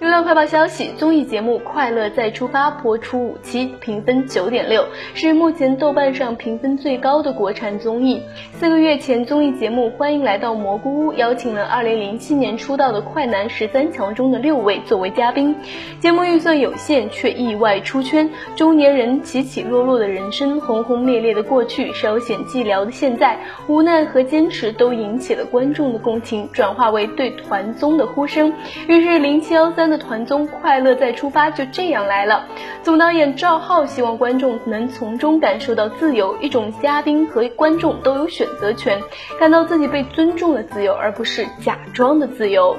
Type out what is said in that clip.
流量快报消息：综艺节目《快乐再出发》播出五期，评分九点六，是目前豆瓣上评分最高的国产综艺。四个月前，综艺节目《欢迎来到蘑菇屋》邀请了2007年出道的快男十三强中的六位作为嘉宾。节目预算有限，却意外出圈。中年人起起落落的人生，轰轰烈烈的过去，稍显寂寥的现在，无奈和坚持都引起了观众的共情，转化为对团综的呼声。于是零七幺三。的团综《快乐再出发》就这样来了。总导演赵浩希望观众能从中感受到自由，一种嘉宾和观众都有选择权，感到自己被尊重的自由，而不是假装的自由。